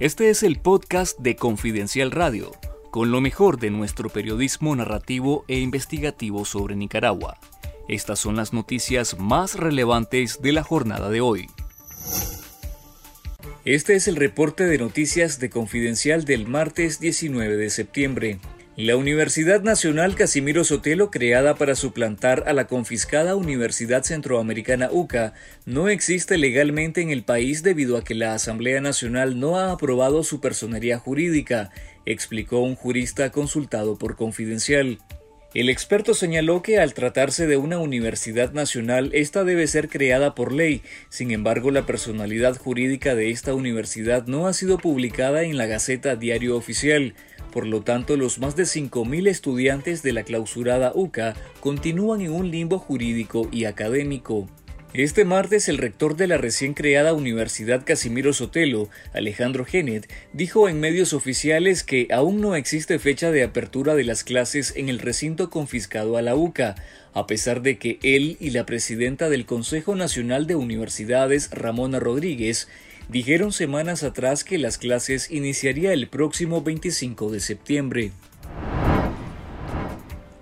Este es el podcast de Confidencial Radio, con lo mejor de nuestro periodismo narrativo e investigativo sobre Nicaragua. Estas son las noticias más relevantes de la jornada de hoy. Este es el reporte de noticias de Confidencial del martes 19 de septiembre. La Universidad Nacional Casimiro Sotelo, creada para suplantar a la confiscada Universidad Centroamericana UCA, no existe legalmente en el país debido a que la Asamblea Nacional no ha aprobado su personería jurídica, explicó un jurista consultado por Confidencial. El experto señaló que al tratarse de una universidad nacional, esta debe ser creada por ley. Sin embargo, la personalidad jurídica de esta universidad no ha sido publicada en la Gaceta Diario Oficial. Por lo tanto, los más de 5.000 estudiantes de la clausurada UCA continúan en un limbo jurídico y académico. Este martes el rector de la recién creada Universidad Casimiro Sotelo, Alejandro Genet, dijo en medios oficiales que aún no existe fecha de apertura de las clases en el recinto confiscado a la UCA, a pesar de que él y la presidenta del Consejo Nacional de Universidades, Ramona Rodríguez, dijeron semanas atrás que las clases iniciaría el próximo 25 de septiembre.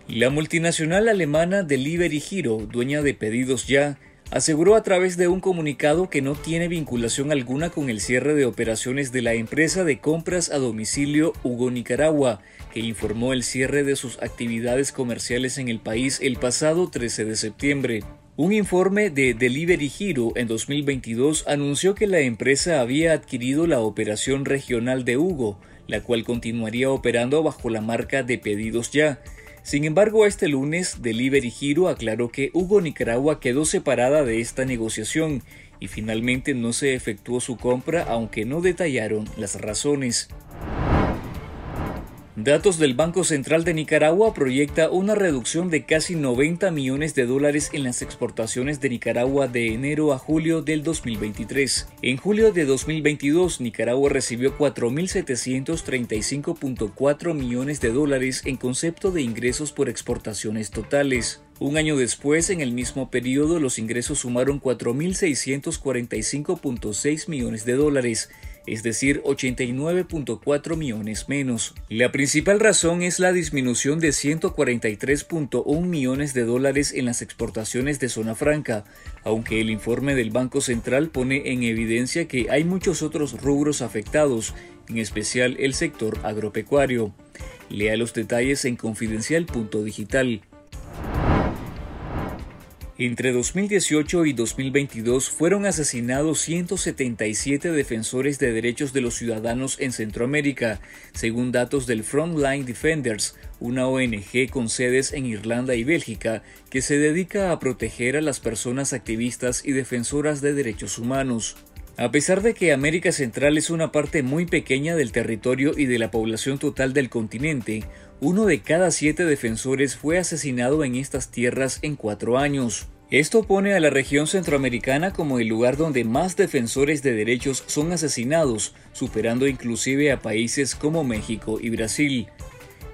La multinacional alemana Delivery Hero, dueña de Pedidos Ya, aseguró a través de un comunicado que no tiene vinculación alguna con el cierre de operaciones de la empresa de compras a domicilio Hugo Nicaragua, que informó el cierre de sus actividades comerciales en el país el pasado 13 de septiembre. Un informe de Delivery Hero en 2022 anunció que la empresa había adquirido la operación regional de Hugo, la cual continuaría operando bajo la marca de Pedidos Ya, sin embargo, este lunes, Delivery Hero aclaró que Hugo Nicaragua quedó separada de esta negociación y finalmente no se efectuó su compra aunque no detallaron las razones. Datos del Banco Central de Nicaragua proyecta una reducción de casi 90 millones de dólares en las exportaciones de Nicaragua de enero a julio del 2023. En julio de 2022, Nicaragua recibió 4.735.4 millones de dólares en concepto de ingresos por exportaciones totales. Un año después, en el mismo periodo, los ingresos sumaron 4.645.6 millones de dólares es decir, 89.4 millones menos. La principal razón es la disminución de 143.1 millones de dólares en las exportaciones de zona franca, aunque el informe del Banco Central pone en evidencia que hay muchos otros rubros afectados, en especial el sector agropecuario. Lea los detalles en confidencial.digital. Entre 2018 y 2022 fueron asesinados 177 defensores de derechos de los ciudadanos en Centroamérica, según datos del Frontline Defenders, una ONG con sedes en Irlanda y Bélgica que se dedica a proteger a las personas activistas y defensoras de derechos humanos. A pesar de que América Central es una parte muy pequeña del territorio y de la población total del continente, uno de cada siete defensores fue asesinado en estas tierras en cuatro años. Esto pone a la región centroamericana como el lugar donde más defensores de derechos son asesinados, superando inclusive a países como México y Brasil.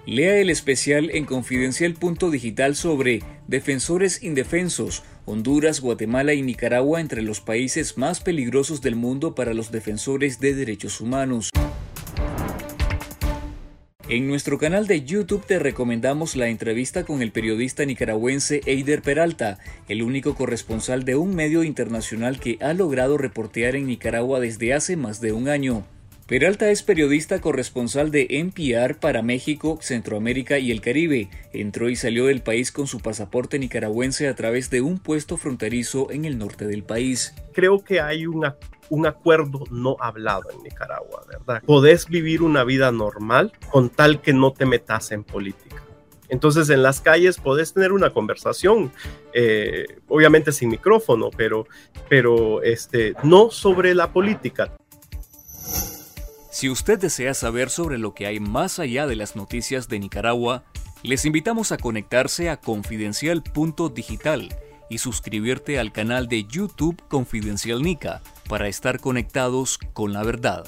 Lea el especial en confidencial.digital sobre Defensores Indefensos, Honduras, Guatemala y Nicaragua entre los países más peligrosos del mundo para los defensores de derechos humanos. En nuestro canal de YouTube te recomendamos la entrevista con el periodista nicaragüense Eider Peralta, el único corresponsal de un medio internacional que ha logrado reportear en Nicaragua desde hace más de un año. Peralta es periodista corresponsal de NPR para México, Centroamérica y el Caribe. Entró y salió del país con su pasaporte nicaragüense a través de un puesto fronterizo en el norte del país. Creo que hay una un acuerdo no hablado en Nicaragua, ¿verdad? Podés vivir una vida normal con tal que no te metas en política. Entonces en las calles podés tener una conversación, eh, obviamente sin micrófono, pero, pero este, no sobre la política. Si usted desea saber sobre lo que hay más allá de las noticias de Nicaragua, les invitamos a conectarse a confidencial.digital y suscribirte al canal de YouTube Confidencial Nica para estar conectados con la verdad.